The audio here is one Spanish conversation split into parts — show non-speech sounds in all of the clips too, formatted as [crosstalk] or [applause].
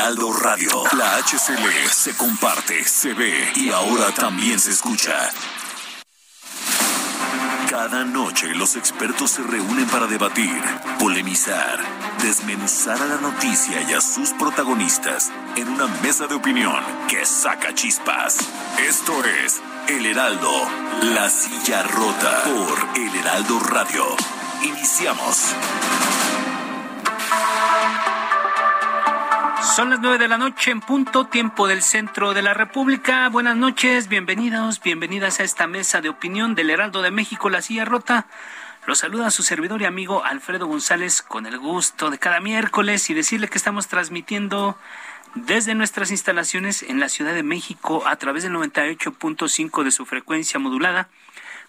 Heraldo Radio. La HCL se comparte, se ve y ahora también se escucha. Cada noche los expertos se reúnen para debatir, polemizar, desmenuzar a la noticia y a sus protagonistas en una mesa de opinión que saca chispas. Esto es El Heraldo, la silla rota por El Heraldo Radio. Iniciamos. Son las nueve de la noche en punto, tiempo del centro de la República. Buenas noches, bienvenidos, bienvenidas a esta mesa de opinión del Heraldo de México, La Silla Rota. Los saluda su servidor y amigo Alfredo González con el gusto de cada miércoles y decirle que estamos transmitiendo desde nuestras instalaciones en la Ciudad de México a través del 98.5 de su frecuencia modulada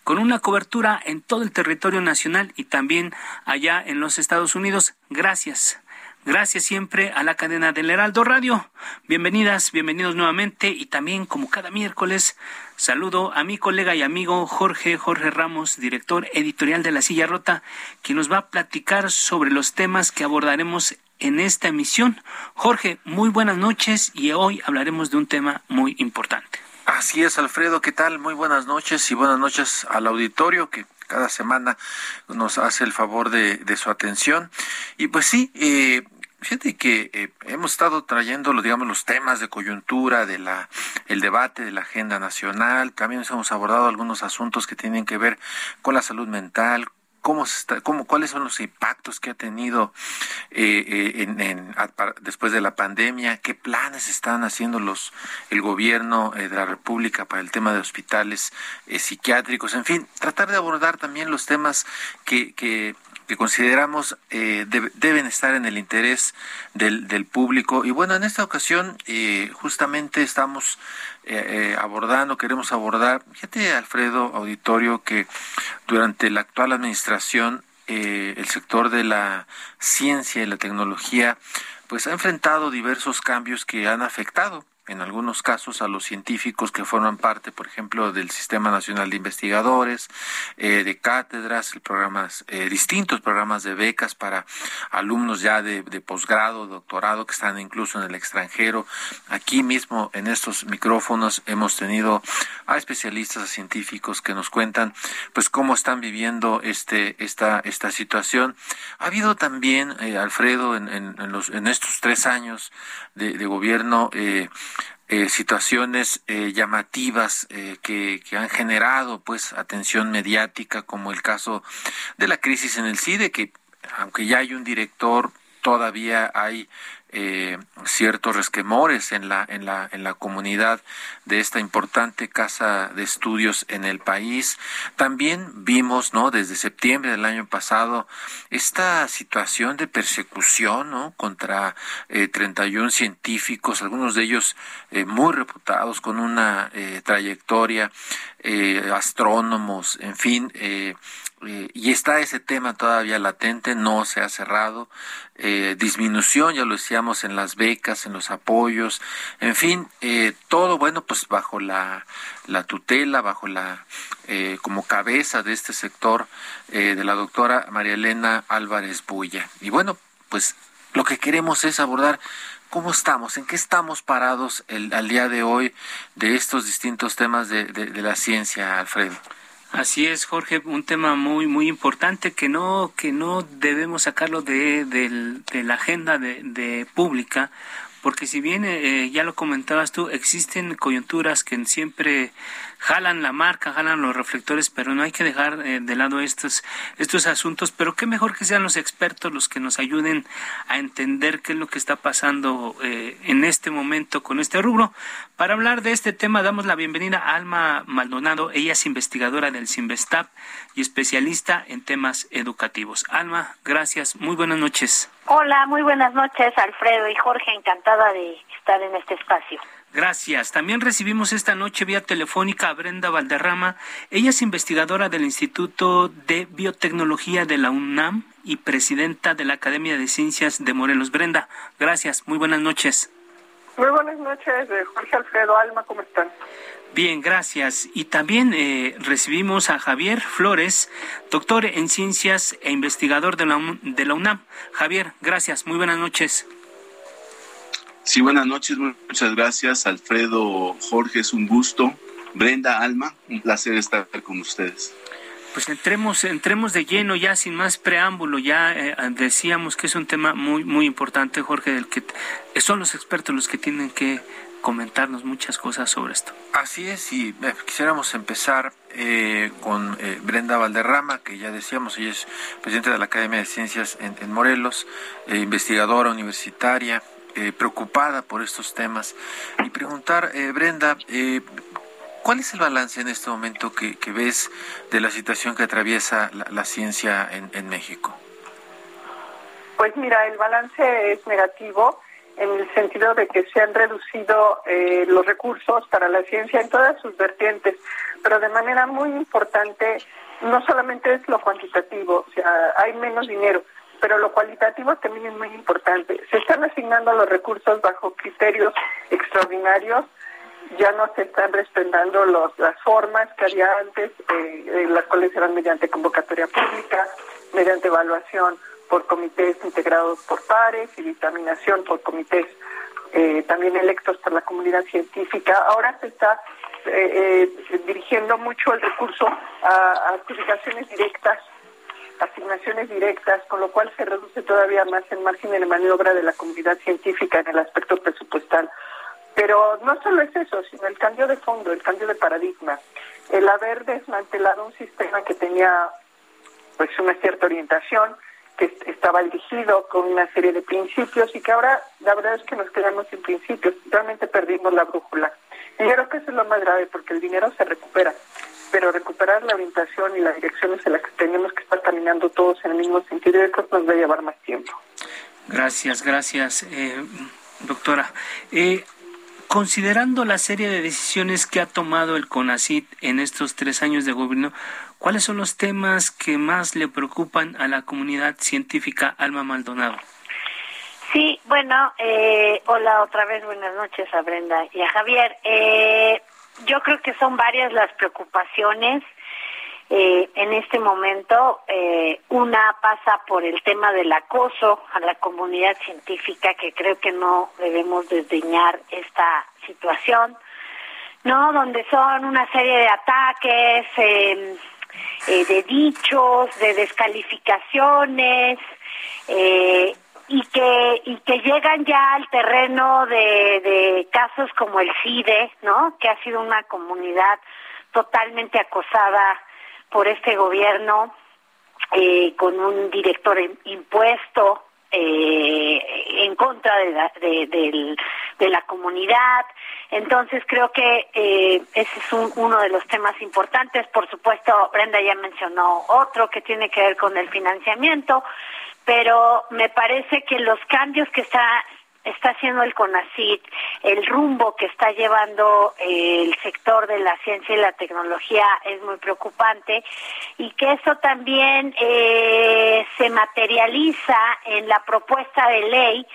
con una cobertura en todo el territorio nacional y también allá en los Estados Unidos. Gracias. Gracias siempre a la cadena del Heraldo Radio. Bienvenidas, bienvenidos nuevamente y también como cada miércoles saludo a mi colega y amigo Jorge Jorge Ramos, director editorial de La Silla Rota, quien nos va a platicar sobre los temas que abordaremos en esta emisión. Jorge, muy buenas noches y hoy hablaremos de un tema muy importante. Así es, Alfredo, ¿qué tal? Muy buenas noches y buenas noches al auditorio que cada semana nos hace el favor de, su atención. Y pues sí, eh, Fíjate que eh, hemos estado trayendo, digamos, los temas de coyuntura, de la, el debate de la agenda nacional. También hemos abordado algunos asuntos que tienen que ver con la salud mental, cómo está, cómo, cuáles son los impactos que ha tenido eh, eh, en, después de la pandemia, qué planes están haciendo los el gobierno de la República para el tema de hospitales psiquiátricos, en fin, tratar de abordar también los temas que, que que consideramos eh, deben estar en el interés del, del, público. Y bueno, en esta ocasión eh, justamente estamos eh, abordando, queremos abordar, fíjate Alfredo Auditorio, que durante la actual administración el sector de la ciencia y la tecnología pues ha enfrentado diversos cambios que han afectado en algunos casos a los científicos que forman parte, por ejemplo, del Sistema Nacional de Investigadores, eh, de cátedras, programas, eh, distintos programas de becas para alumnos ya de, posgrado, doctorado, que están incluso en el extranjero. Aquí mismo, en estos micrófonos, hemos tenido a especialistas, a científicos que nos cuentan, pues, cómo están viviendo este, esta, esta situación. Ha habido también, eh, Alfredo, en, en, en, los, en estos tres años de, de gobierno, eh, situaciones eh, llamativas eh, que, que, han generado pues atención mediática como el caso de la crisis en el CIDE que aunque ya hay un director todavía hay eh, ciertos resquemores en la en la en la comunidad de esta importante casa de estudios en el país. También vimos no desde septiembre del año pasado esta situación de persecución no contra eh, 31 científicos algunos de ellos eh, muy reputados con una eh, trayectoria eh, astrónomos en fin eh, y está ese tema todavía latente, no se ha cerrado. Eh, disminución, ya lo decíamos, en las becas, en los apoyos, en fin, eh, todo bueno, pues bajo la, la tutela, bajo la, eh, como cabeza de este sector eh, de la doctora María Elena Álvarez Bulla. Y bueno, pues lo que queremos es abordar ¿Cómo estamos? ¿En qué estamos parados el, al día de hoy de estos distintos temas de, de, de la ciencia, Alfredo? Así es, Jorge, un tema muy muy importante que no que no debemos sacarlo de, de, de la agenda de, de pública porque si bien eh, ya lo comentabas tú, existen coyunturas que siempre jalan la marca, jalan los reflectores, pero no hay que dejar eh, de lado estos, estos asuntos, pero qué mejor que sean los expertos los que nos ayuden a entender qué es lo que está pasando eh, en este momento con este rubro. Para hablar de este tema, damos la bienvenida a Alma Maldonado, ella es investigadora del Sinvestap y especialista en temas educativos. Alma, gracias, muy buenas noches. Hola, muy buenas noches, Alfredo y Jorge, encantada de estar en este espacio. Gracias. También recibimos esta noche vía telefónica a Brenda Valderrama. Ella es investigadora del Instituto de Biotecnología de la UNAM y presidenta de la Academia de Ciencias de Morelos. Brenda, gracias. Muy buenas noches. Muy buenas noches, eh, Jorge Alfredo Alma, ¿cómo están? Bien, gracias. Y también eh, recibimos a Javier Flores, doctor en ciencias e investigador de la, de la UNAM. Javier, gracias. Muy buenas noches. Sí, buenas noches. Muchas gracias, Alfredo, Jorge, es un gusto. Brenda, Alma, un placer estar con ustedes. Pues entremos, entremos de lleno ya sin más preámbulo. Ya eh, decíamos que es un tema muy, muy importante, Jorge, del que son los expertos los que tienen que comentarnos muchas cosas sobre esto. Así es, y eh, quisiéramos empezar eh, con Brenda Valderrama, que ya decíamos, ella es presidenta de la Academia de Ciencias en, Morelos, investigadora universitaria, preocupada por estos temas, y preguntar, Brenda, ¿Cuál es el balance en este momento que, ves de la situación que atraviesa la, ciencia en, México? Pues mira, el balance es negativo en el sentido de que se han reducido eh, los recursos para la ciencia en todas sus vertientes, pero de manera muy importante, no solamente es lo cuantitativo, o sea, hay menos dinero, pero lo cualitativo también es muy importante. Se están asignando los recursos bajo criterios extraordinarios ya no se están respetando los, las formas que había antes, eh, las cuales eran mediante convocatoria pública, mediante evaluación por comités integrados por pares y dictaminación por comités eh, también electos por la comunidad científica. Ahora se está eh, dirigiendo mucho el recurso a, a directas asignaciones directas, con lo cual se reduce todavía más el margen de maniobra de la comunidad científica en el aspecto presupuestal. Pero no solo es eso, sino el cambio de fondo, el cambio de paradigma, el haber desmantelado un sistema que tenía pues una cierta orientación, que estaba dirigido con una serie de principios y que ahora la verdad es que nos quedamos sin principios, realmente perdimos la brújula. Y creo que eso es lo más grave porque el dinero se recupera, pero recuperar la orientación y la dirección es en la que tenemos que estar caminando todos en el mismo sentido y creo que nos va a llevar más tiempo. Gracias, gracias, eh, doctora. Eh, Considerando la serie de decisiones que ha tomado el CONACIT en estos tres años de gobierno, ¿cuáles son los temas que más le preocupan a la comunidad científica Alma Maldonado? Sí, bueno, eh, hola otra vez, buenas noches a Brenda y a Javier. Eh, yo creo que son varias las preocupaciones eh, en este momento. Eh, una pasa por el tema del acoso a la comunidad científica, que creo que no debemos desdeñar esta situación, ¿no? Donde son una serie de ataques, em, eh, de dichos, de descalificaciones, y que y que llegan ya al terreno de, de casos como el CIDE, ¿no? Que ha sido una comunidad totalmente acosada por este gobierno eh, con un director impuesto eh, en contra de la, de, la comunidad. Entonces creo que eh, ese es uno de los temas importantes. Por supuesto, Brenda ya mencionó otro que tiene que ver con el financiamiento, pero me parece que los cambios que está está haciendo el CONACIT, el rumbo que está llevando eh, el sector de la ciencia y la tecnología es muy preocupante y que eso también eh, se materializa en la propuesta de ley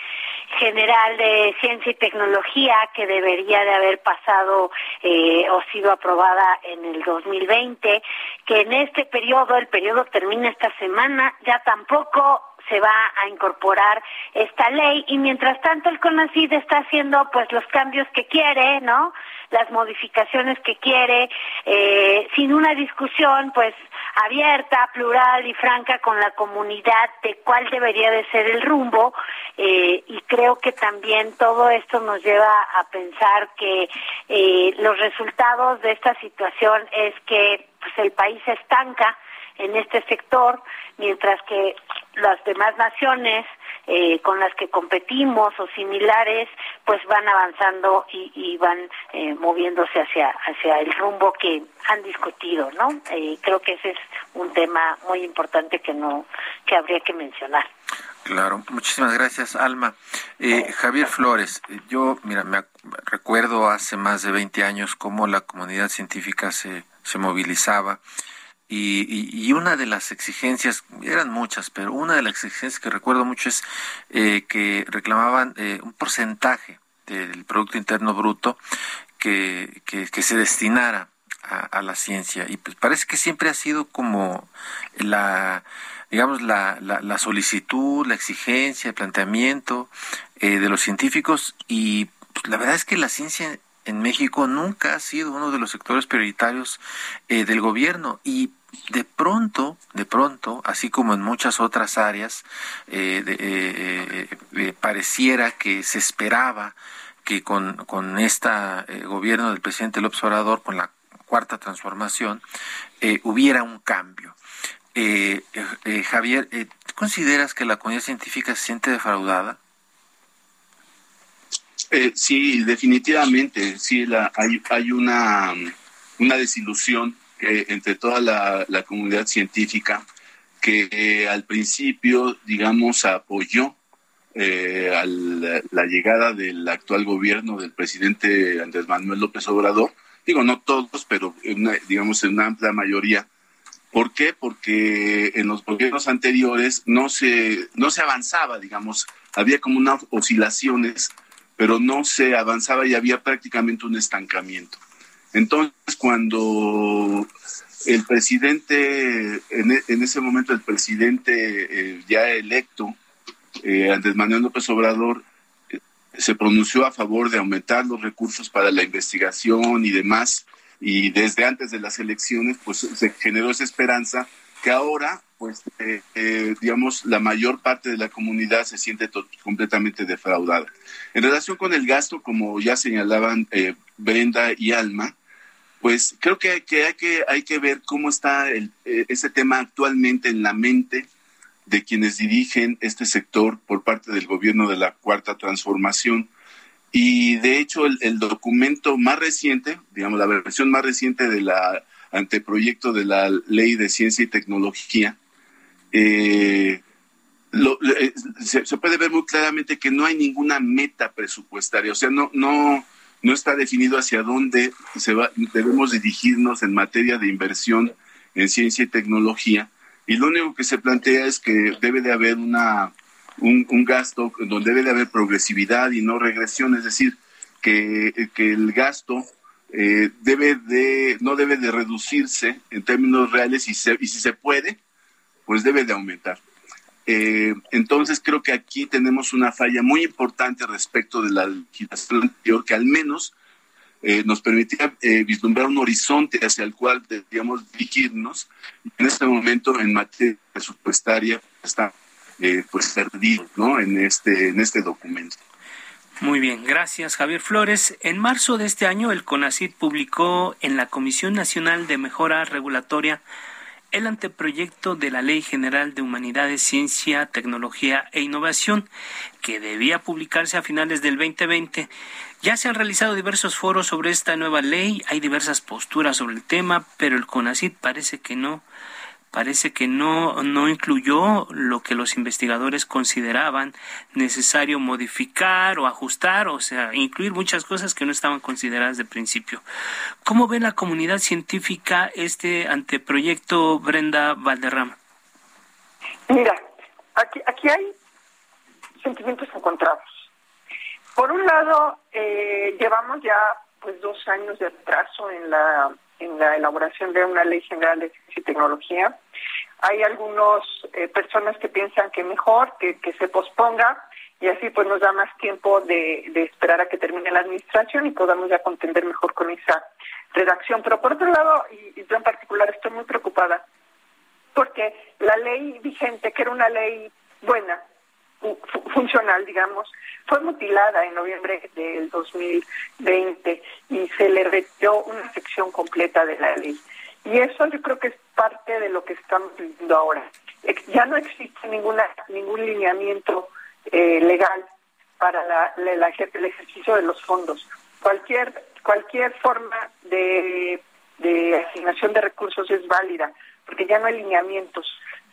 general de ciencia y tecnología que debería de haber pasado eh, o sido aprobada en el 2020, que en este periodo, el periodo termina esta semana, ya tampoco se va a incorporar esta ley y mientras tanto el CONACID está haciendo pues los cambios que quiere, ¿no? Las modificaciones que quiere, eh, sin una discusión pues abierta, plural y franca con la comunidad de cuál debería de ser el rumbo eh, y creo que también todo esto nos lleva a pensar que eh, los resultados de esta situación es que pues el país se estanca en este sector, mientras que las demás naciones eh, con las que competimos o similares, pues van avanzando y, van eh, moviéndose hacia hacia el rumbo que han discutido, ¿no? Eh, creo que ese es un tema muy importante que no que habría que mencionar. Claro, muchísimas gracias, Alma. Eh, Javier Flores, yo, mira, me recuerdo hace más de 20 años cómo la comunidad científica se, se movilizaba y, una de las exigencias, eran muchas, pero una de las exigencias que recuerdo mucho es eh, que reclamaban eh, un porcentaje del Producto Interno Bruto que, que, se destinara a, la ciencia. Y pues parece que siempre ha sido como la, digamos, la, la, solicitud, la exigencia, el planteamiento eh, de los científicos y pues, la verdad es que la ciencia en México nunca ha sido uno de los sectores prioritarios eh, del gobierno y de pronto, de pronto, así como en muchas otras áreas, eh, eh, pareciera que se esperaba que con, con este gobierno del presidente López Obrador, con la cuarta transformación, hubiera un cambio. Javier, ¿consideras que la comunidad científica se siente defraudada? Eh, sí, definitivamente, sí, la, hay, hay una, una desilusión entre toda la, comunidad científica que eh, al principio, digamos, apoyó eh, la llegada del actual gobierno del presidente Andrés Manuel López Obrador. Digo, no todos, pero digamos en una amplia mayoría. ¿Por qué? Porque en los gobiernos anteriores no se, no se avanzaba, digamos, había como unas oscilaciones pero no se avanzaba y había prácticamente un estancamiento. Entonces, cuando el presidente, en, e, ese momento el presidente eh, ya electo, eh, Andrés Manuel López Obrador, eh, se pronunció a favor de aumentar los recursos para la investigación y demás, y desde antes de las elecciones, pues se generó esa esperanza que ahora pues eh, eh, digamos la mayor parte de la comunidad se siente completamente defraudada. En relación con el gasto, como ya señalaban eh, Brenda y Alma, pues creo que, hay que hay que ver cómo está ese tema actualmente en la mente de quienes dirigen este sector por parte del gobierno de la cuarta transformación. Y de hecho el, el documento más reciente, digamos la versión más reciente de la anteproyecto de la ley de ciencia y tecnología, eh, eh, se, puede ver muy claramente que no hay ninguna meta presupuestaria, o sea, no, no, no está definido hacia dónde se va, debemos dirigirnos en materia de inversión en ciencia y tecnología. Y lo único que se plantea es que debe de haber una, un, gasto donde debe de haber progresividad y no regresión, es decir, que, el gasto eh, debe de, no debe de reducirse en términos reales y, y si se puede, pues debe de aumentar. Eh, entonces creo que aquí tenemos una falla muy importante respecto de la legislación anterior que al menos eh, nos permitía eh, vislumbrar un horizonte hacia el cual deberíamos dirigirnos. En este momento, en materia presupuestaria, está pues perdido ¿no? en, este, en este documento. Muy bien, gracias Javier Flores. En marzo de este año, el CONACID publicó en la Comisión Nacional de Mejora Regulatoria el anteproyecto de la Ley General de Humanidades, Ciencia, Tecnología e Innovación, que debía publicarse a finales del 2020. Ya se han realizado diversos foros sobre esta nueva ley, hay diversas posturas sobre el tema, pero el CONACID parece que no parece que no, no incluyó lo que los investigadores consideraban necesario modificar o ajustar, o sea, incluir muchas cosas que no estaban consideradas de principio. ¿Cómo ve la comunidad científica este anteproyecto, Brenda Valderrama? Mira, aquí, aquí hay sentimientos encontrados. Por un lado, eh, llevamos ya pues dos años de atraso en la en la elaboración de una ley general de ciencia y tecnología. Hay algunas eh, personas que piensan que mejor que, se posponga y así pues nos da más tiempo de, esperar a que termine la administración y podamos ya contender mejor con esa redacción. Pero por otro lado, y, yo en particular estoy muy preocupada, porque la ley vigente, que era una ley buena, funcional, digamos, fue mutilada en noviembre del 2020 y se le retiró una sección completa de la ley. Y eso yo creo que es parte de lo que estamos viviendo ahora. Ya no existe ninguna ningún lineamiento eh, legal para la, el ejercicio de los fondos. Cualquier cualquier forma de, de asignación de recursos es válida, porque ya no hay lineamientos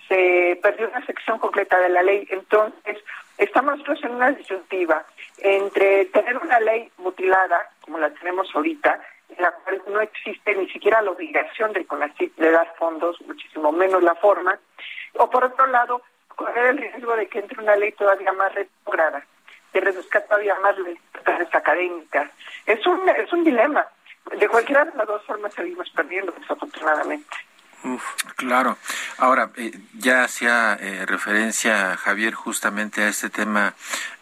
se perdió una sección completa de la ley. Entonces, estamos en una disyuntiva entre tener una ley mutilada, como la tenemos ahorita, en la cual no existe ni siquiera la obligación del CONACYT de dar fondos, muchísimo menos la forma, o por otro lado, correr el riesgo de que entre una ley todavía más retrógrada, que reduzca todavía más las libertades académicas. Es un, es un dilema. De cualquiera de las dos formas seguimos perdiendo, desafortunadamente. Claro. Ahora, eh, ya hacía eh, referencia Javier justamente a este tema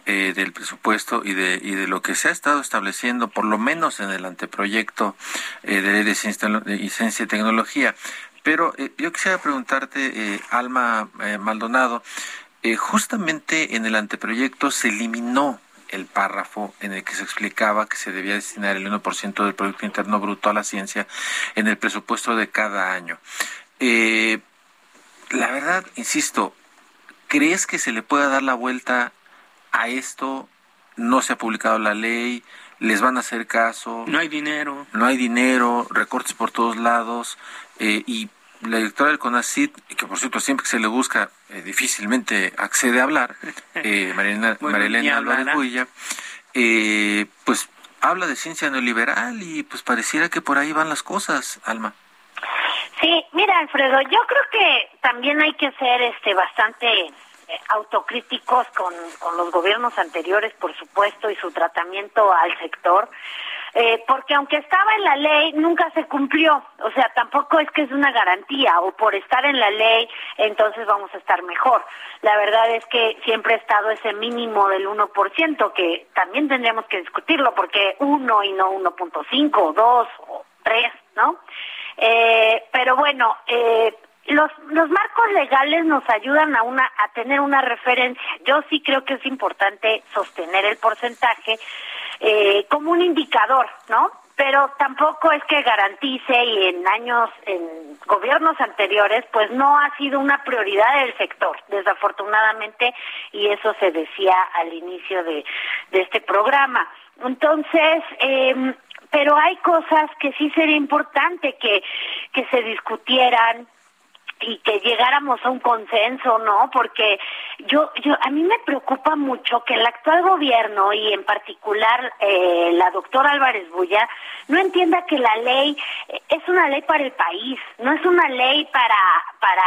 eh, del presupuesto y de, y de lo que se ha estado estableciendo, por lo menos en el anteproyecto de ley de ciencia, y ciencia y tecnología. Pero yo quisiera preguntarte, Alma Maldonado, justamente en el anteproyecto se eliminó el párrafo en el que se explicaba que se debía destinar el 1% del Producto Interno Bruto a la ciencia en el presupuesto de cada año. Eh, la verdad, insisto, ¿crees que se le pueda dar la vuelta a esto? No se ha publicado la ley, les van a hacer caso. No hay dinero. No hay dinero, recortes por todos lados eh, y la directora del CONACIT, que por cierto siempre que se le busca eh, difícilmente accede a hablar, [laughs] eh, Marilena, Marilena Álvarez Builla, eh, pues habla de ciencia neoliberal y pues pareciera que por ahí van las cosas, Alma. Sí, mira Alfredo, yo creo que también hay que ser este bastante eh, autocríticos con, con los gobiernos anteriores, por supuesto, y su tratamiento al sector eh, porque aunque estaba en la ley, nunca se cumplió. O sea, tampoco es que es una garantía, o por estar en la ley, entonces vamos a estar mejor. La verdad es que siempre ha estado ese mínimo del 1%, que también tendríamos que discutirlo, porque 1 y no 1.5, 2 o 3, ¿no? Eh, pero bueno, eh, los, los marcos legales nos ayudan a una a tener una referencia. Yo sí creo que es importante sostener el porcentaje eh, como un indicador, ¿no? Pero tampoco es que garantice y en años, en gobiernos anteriores, pues no ha sido una prioridad del sector, desafortunadamente, y eso se decía al inicio de, de este programa. Entonces, eh, pero hay cosas que sí sería importante que, que se discutieran, y que llegáramos a un consenso, ¿no? Porque yo, yo, a mí me preocupa mucho que el actual gobierno y en particular eh, la doctora Álvarez Bulla no entienda que la ley eh, es una ley para el país, no es una ley para para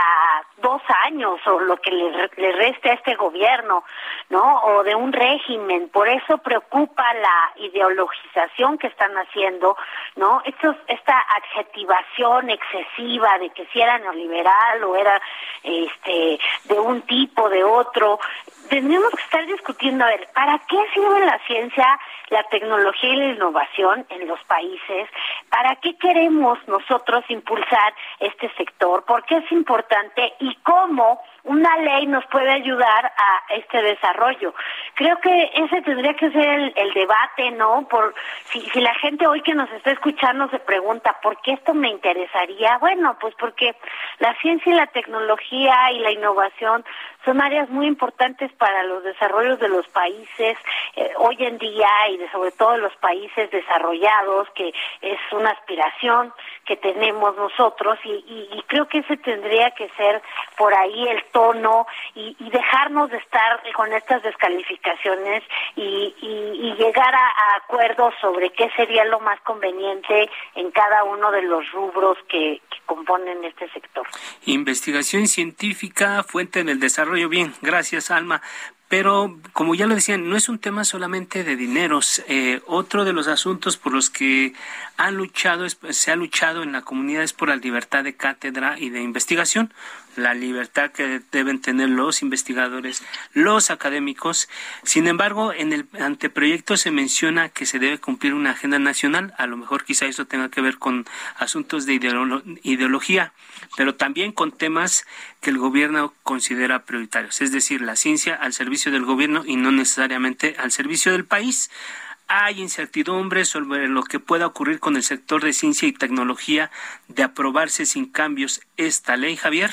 dos años o lo que le, le reste a este gobierno, ¿no? O de un régimen. Por eso preocupa la ideologización que están haciendo, ¿no? Estos, esta adjetivación excesiva de que si era neoliberal o era este de un tipo, de otro. Tendríamos que estar discutiendo, a ver, ¿para qué sirve la ciencia, la tecnología y la innovación en los países? ¿Para qué queremos nosotros impulsar este sector? ¿Por qué es importante? ¿Y cómo una ley nos puede ayudar a este desarrollo? Creo que ese tendría que ser el, debate, ¿no? Por si, si la gente hoy que nos está escuchando se pregunta, ¿por qué esto me interesaría? Bueno, pues porque la ciencia y la tecnología y la innovación son áreas muy importantes para los desarrollos de los países eh, hoy en día y de sobre todo los países desarrollados, que es una aspiración que tenemos nosotros y, creo que ese tendría que ser por ahí el tono y, dejarnos de estar con estas descalificaciones y, llegar a, acuerdos sobre qué sería lo más conveniente en cada uno de los rubros que, que componen este sector. Investigación científica, fuente del desarrollo. Bien, gracias, Alma. Pero, como ya lo decían, no es un tema solamente de dineros. Eh, otro de los asuntos por los que han luchado, se ha luchado en la comunidad es por la libertad de cátedra y de investigación la libertad que deben tener los investigadores, los académicos. Sin embargo, en el anteproyecto se menciona que se debe cumplir una agenda nacional. A lo mejor quizá eso tenga que ver con asuntos de ideología, pero también con temas que el gobierno considera prioritarios, es decir, la ciencia al servicio del gobierno y no necesariamente al servicio del país hay incertidumbre sobre lo que pueda ocurrir con el sector de ciencia y tecnología de aprobarse sin cambios esta ley, Javier.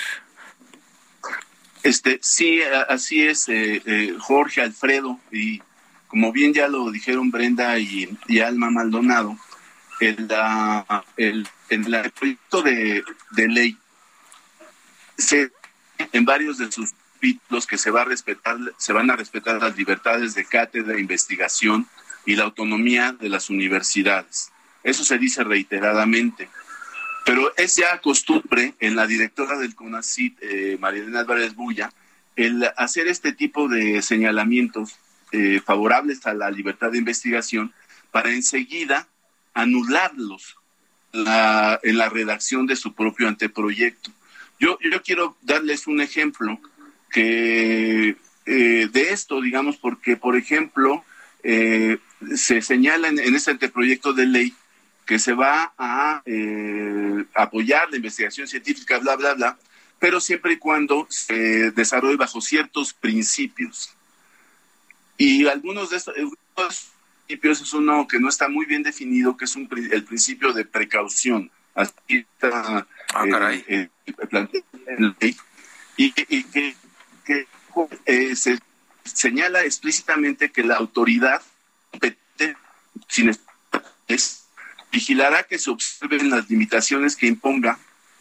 Este, sí, así es, eh, eh, Jorge, Alfredo, y como bien ya lo dijeron Brenda y, Alma Maldonado, el, el, el proyecto de, ley se en varios de sus capítulos que se va a respetar, se van a respetar las libertades de cátedra, investigación y la autonomía de las universidades. Eso se dice reiteradamente. Pero es ya costumbre en la directora del CONACIT, eh, María Álvarez Bulla, el hacer este tipo de señalamientos eh, favorables a la libertad de investigación para enseguida anularlos en la redacción de su propio anteproyecto. Yo, quiero darles un ejemplo que eh, de esto, digamos, porque, por ejemplo, eh, se señala en, en, este anteproyecto de ley que se va a eh, apoyar la investigación científica, bla, bla, bla, pero siempre y cuando se desarrolle bajo ciertos principios. Y algunos de estos, principios es uno que no está muy bien definido, que es un, el principio de precaución. Así está ah, caray. Eh, eh, y, y que, que eh, se señala explícitamente que la autoridad sin es, vigilará que se observen las limitaciones que imponga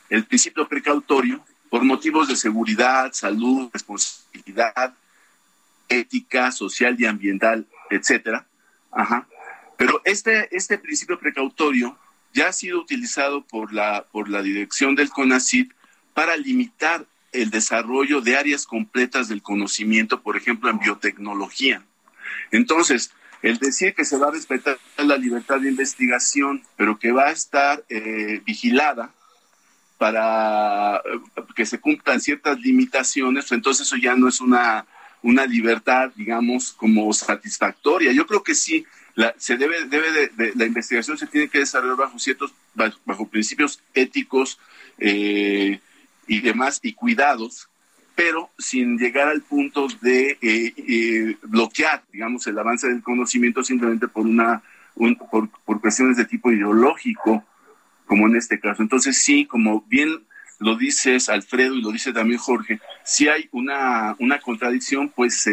el principio precautorio por motivos de seguridad, salud, responsabilidad, ética, social y ambiental, etcétera. Ajá. Pero este, este principio precautorio ya ha sido utilizado por la, por la dirección del CONACYT para limitar el desarrollo de áreas completas del conocimiento, por ejemplo, en biotecnología. Entonces, el decir que se va a respetar la libertad de investigación, pero que va a estar eh, vigilada para eh, que se cumplan ciertas limitaciones, entonces eso ya no es una, una libertad, digamos, como satisfactoria. Yo creo que sí, la, se debe, debe de, la investigación se tiene que desarrollar bajo ciertos, bajo, principios éticos eh, y demás, y cuidados, pero sin llegar al punto de eh, eh, bloquear, digamos, el avance del conocimiento simplemente por una, por, por cuestiones de tipo ideológico, como en este caso. Entonces sí, como bien lo dices Alfredo y lo dice también Jorge, si hay una, una contradicción, pues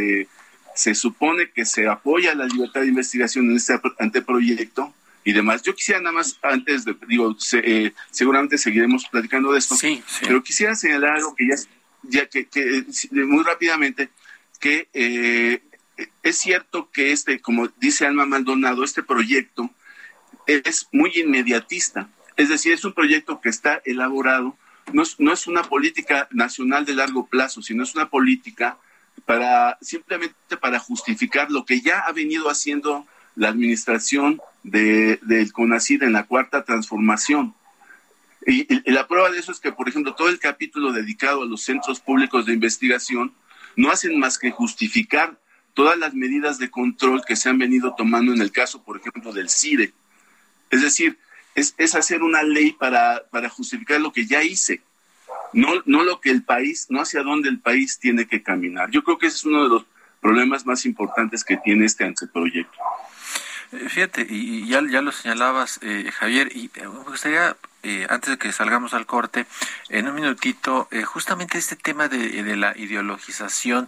se supone que se apoya la libertad de investigación en este anteproyecto y demás. Yo quisiera nada más, antes de, digo, eh, seguramente seguiremos platicando de esto, sí, pero quisiera señalar algo que ya, ya que, que muy rápidamente, que eh, es cierto que este, como dice Alma Maldonado, este proyecto es muy inmediatista. Es decir, es un proyecto que está elaborado no es, no es una política nacional de largo plazo, sino es una política para simplemente para justificar lo que ya ha venido haciendo la administración de, del CONACID en la cuarta transformación. Y, la prueba de eso es que, por ejemplo, todo el capítulo dedicado a los centros públicos de investigación no hacen más que justificar todas las medidas de control que se han venido tomando en el caso, por ejemplo, del CIDE. Es decir, es, hacer una ley para, para justificar lo que ya hice, no, no lo que el país, no hacia dónde el país tiene que caminar. Yo creo que ese es uno de los problemas más importantes que tiene este anteproyecto. Eh, fíjate, y ya, ya lo señalabas, eh, Javier, y eh, me gustaría, antes de que salgamos al corte, en un minutito, justamente este tema de, de la ideologización,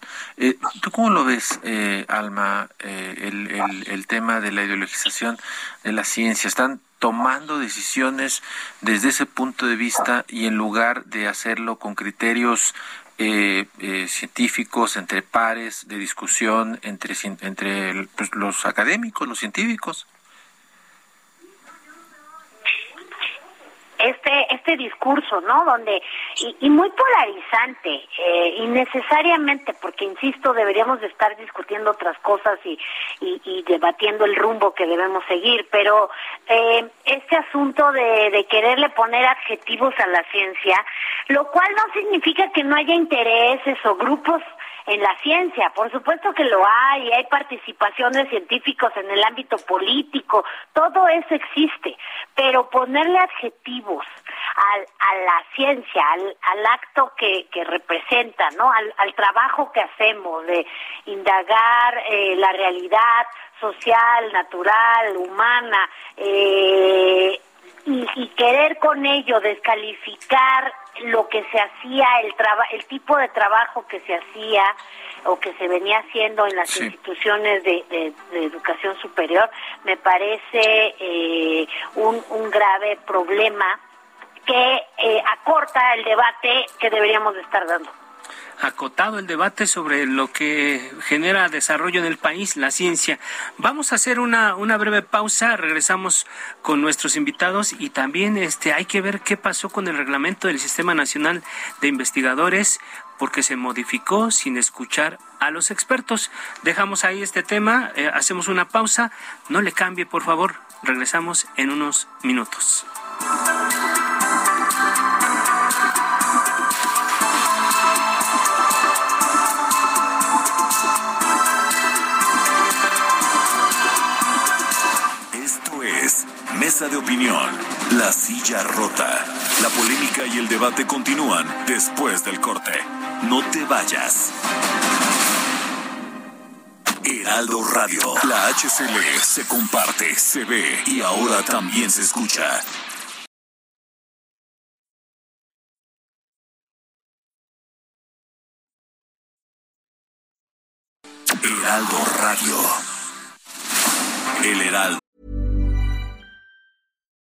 ¿tú cómo lo ves, Alma, el, el, el, tema de la ideologización de la ciencia? ¿Están tomando decisiones desde ese punto de vista y en lugar de hacerlo con criterios eh, eh, científicos, entre pares, de discusión entre, entre pues, los académicos, los científicos. Este este discurso, ¿no? Donde y, muy polarizante, eh, innecesariamente, porque insisto, deberíamos de estar discutiendo otras cosas y, y, debatiendo el rumbo que debemos seguir, pero eh, este asunto de, de quererle poner adjetivos a la ciencia, lo cual no significa que no haya intereses o grupos en la ciencia. Por supuesto que lo hay, hay participación de científicos en el ámbito político, todo eso existe, pero ponerle adjetivos al, a la ciencia, al, al acto que, que, representa, ¿no? Al, al, trabajo que hacemos de indagar eh, la realidad social, natural, humana, eh, y, y, querer con ello descalificar lo que se hacía, el, el tipo de trabajo que se hacía o que se venía haciendo en las instituciones de, educación superior, me parece eh, un, un grave problema que eh, acorta el debate que deberíamos estar dando. Acotado el debate sobre lo que genera desarrollo en el país, la ciencia. Vamos a hacer una, una breve pausa, regresamos con nuestros invitados y también este, hay que ver qué pasó con el reglamento del Sistema Nacional de Investigadores porque se modificó sin escuchar a los expertos. Dejamos ahí este tema, eh, hacemos una pausa, no le cambie por favor, regresamos en unos minutos. De Opinión, La Silla Rota. La polémica y el debate continúan después del corte. No te vayas. Heraldo Radio, la HCL se comparte, se ve y ahora también se escucha. Heraldo Radio. El Heraldo.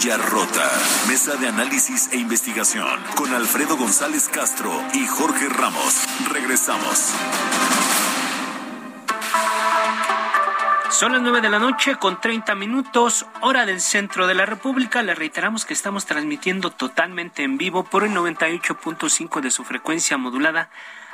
Silla Rota. Mesa de análisis e investigación con Alfredo González Castro y Jorge Ramos. Regresamos. Son las nueve de la noche con 30 minutos, hora del centro de la República. Le reiteramos que estamos transmitiendo totalmente en vivo por el 98.5 de su frecuencia modulada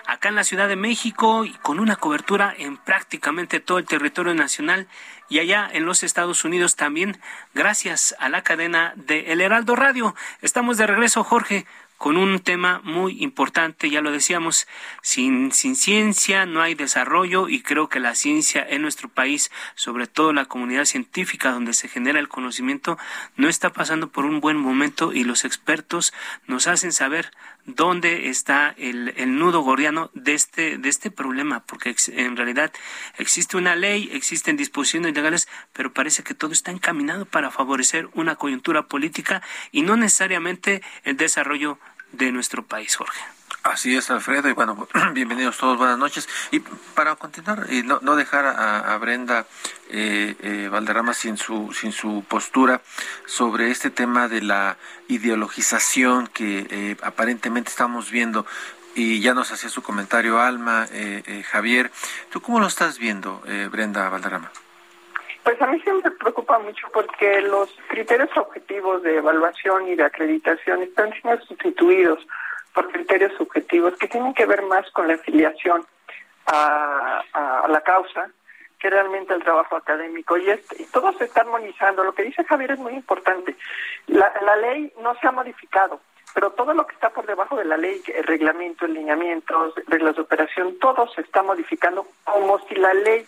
acá en la Ciudad de México y con una cobertura en prácticamente todo el territorio nacional y allá en los Estados Unidos también, gracias a la cadena de El Heraldo Radio. Estamos de regreso, Jorge con un tema muy importante, ya lo decíamos, sin, sin ciencia no hay desarrollo y creo que la ciencia en nuestro país, sobre todo la comunidad científica donde se genera el conocimiento, no está pasando por un buen momento y los expertos nos hacen saber dónde está el, el nudo gordiano de este, de este problema, porque en realidad existe una ley, existen disposiciones legales, pero parece que todo está encaminado para favorecer una coyuntura política y no necesariamente el desarrollo de nuestro país, Jorge. Así es, Alfredo, y bueno, [clears throat] bienvenidos todos, buenas noches. Y para continuar y no, no dejar a, Brenda eh, eh, Valderrama sin su, sin su postura sobre este tema de la ideologización que eh, aparentemente estamos viendo, y ya nos hacía su comentario Alma, eh, Javier, ¿tú cómo lo estás viendo, Brenda Valderrama? Pues a mí siempre me preocupa mucho porque los criterios objetivos de evaluación y de acreditación están siendo sustituidos por criterios subjetivos que tienen que ver más con la afiliación a, la causa que realmente el trabajo académico. Y, este, y todo se está armonizando. Lo que dice Javier es muy importante. La, ley no se ha modificado, pero todo lo que está por debajo de la ley, el reglamento, lineamientos, reglas de operación, todo se está modificando como si la ley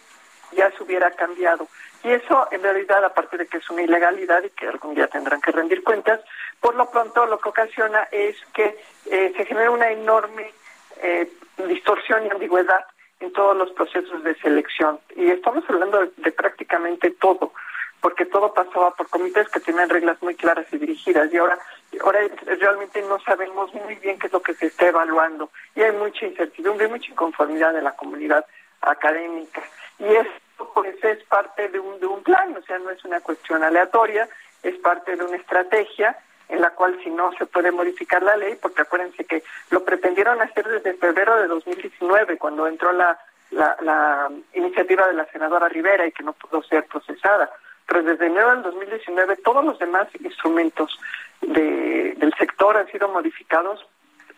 ya se hubiera cambiado. Y eso, en realidad, aparte de que es una ilegalidad y que algún día tendrán que rendir cuentas, por lo pronto lo que ocasiona es que eh, se genera una enorme eh, distorsión y ambigüedad en todos los procesos de selección. Y estamos hablando de, prácticamente todo, porque todo pasaba por comités que tenían reglas muy claras y dirigidas. Y ahora, ahora realmente no sabemos muy bien qué es lo que se está evaluando. Y hay mucha incertidumbre, y mucha inconformidad de la comunidad académica. Y es pues es parte de un, de un plan, o sea, no es una cuestión aleatoria, es parte de una estrategia en la cual si no se puede modificar la ley, porque acuérdense que lo pretendieron hacer desde febrero de 2019, cuando entró la, la, iniciativa de la senadora Rivera y que no pudo ser procesada. Pero desde enero del 2019 todos los demás instrumentos de, del sector han sido modificados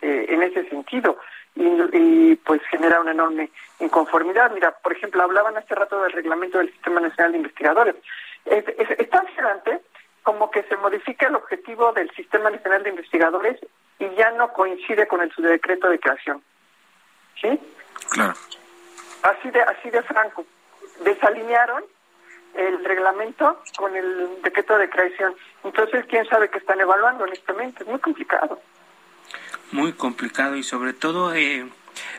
eh, en ese sentido y, pues genera una enorme inconformidad. Mira, por ejemplo, hablaban hace rato del reglamento del Sistema Nacional de Investigadores. Es, es, tan como que se modifica el objetivo del Sistema Nacional de Investigadores y ya no coincide con el decreto de creación. ¿Sí? Claro. Así de, así de franco. Desalinearon el reglamento con el decreto de creación. Entonces, ¿quién sabe qué están evaluando honestamente? Es muy complicado. Muy complicado y sobre todo eh,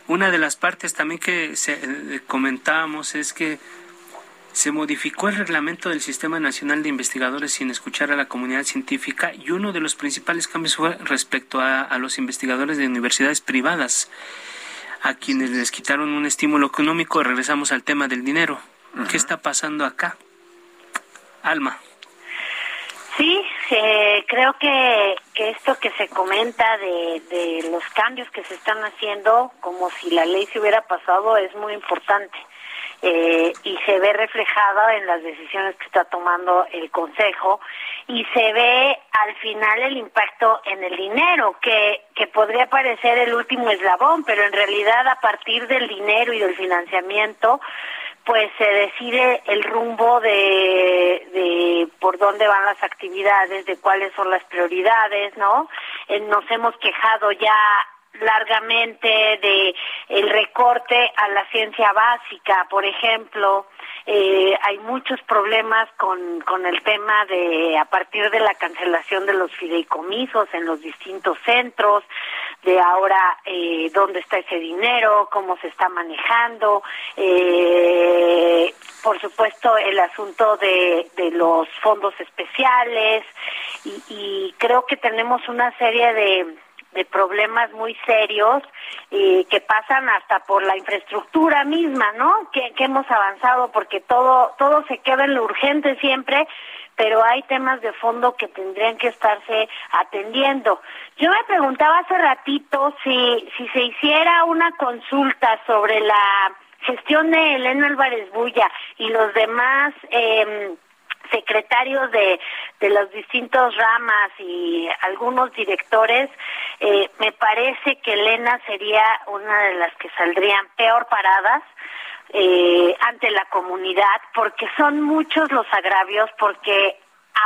una de las partes también que se, eh, comentábamos es que se modificó el reglamento del Sistema Nacional de Investigadores sin escuchar a la comunidad científica y uno de los principales cambios fue respecto a, los investigadores de universidades privadas, a quienes les quitaron un estímulo económico. Regresamos al tema del dinero. ¿Qué está pasando acá? Alma. Sí, eh, creo que, esto que se comenta de, de los cambios que se están haciendo, como si la ley se hubiera pasado, es muy importante. Eh, y se ve reflejada en las decisiones que está tomando el Consejo y se ve al final el impacto en el dinero, que, que podría parecer el último eslabón, pero en realidad a partir del dinero y del financiamiento, pues se decide el rumbo de, de por dónde van las actividades, de cuáles son las prioridades, ¿no? Eh, nos hemos quejado ya largamente de el recorte a la ciencia básica, por ejemplo, eh, hay muchos problemas con, con el tema de a partir de la cancelación de los fideicomisos en los distintos centros, de ahora eh, dónde está ese dinero, cómo se está manejando, eh, por supuesto el asunto de, de los fondos especiales. Y, y creo que tenemos una serie de de problemas muy serios y que pasan hasta por la infraestructura misma, ¿no? Que, que hemos avanzado porque todo todo se queda en lo urgente siempre, pero hay temas de fondo que tendrían que estarse atendiendo. Yo me preguntaba hace ratito si si se hiciera una consulta sobre la gestión de Elena Álvarez Bulla y los demás eh, secretarios de, de las distintas ramas y algunos directores, eh, me parece que Elena sería una de las que saldrían peor paradas. Eh, ante la comunidad, porque son muchos los agravios, porque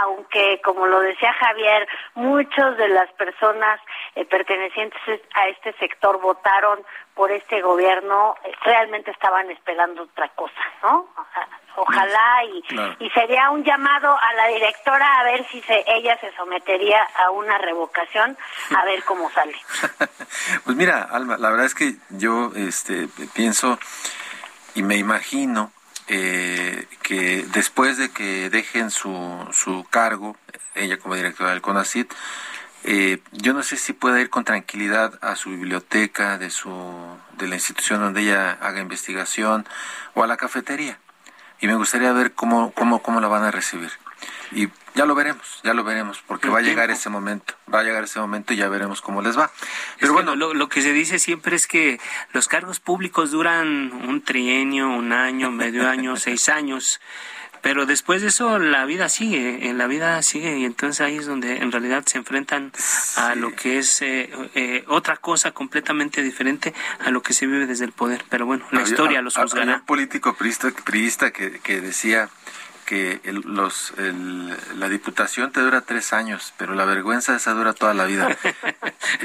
aunque, como lo decía Javier, muchos de las personas eh, pertenecientes a este sector votaron por este gobierno, eh, realmente estaban esperando otra cosa, ¿no? Ojalá y, sería un llamado a la directora a ver si se, ella se sometería a una revocación, a ver cómo sale. [laughs] pues mira, Alma, la verdad es que yo este, pienso y me imagino eh, que después de que dejen su, su cargo, ella como directora del CONACIT, eh, yo no sé si pueda ir con tranquilidad a su biblioteca de su de la institución donde ella haga investigación o a la cafetería. Y me gustaría ver cómo cómo cómo la van a recibir y ya lo veremos, ya lo veremos, porque va a llegar ese momento, va a llegar ese momento y ya veremos cómo les va. Pero bueno, lo, lo, que se dice siempre es que los cargos públicos duran un trienio, un año, medio año, [laughs] seis años. Pero después de eso la vida sigue, en la vida sigue y entonces ahí es donde en realidad se enfrentan a lo que es eh, eh, otra cosa completamente diferente a lo que se vive desde el poder. Pero bueno, la historia los juzgará. un político priista, que, que decía que los, la diputación te dura tres años, pero la vergüenza esa dura toda la vida.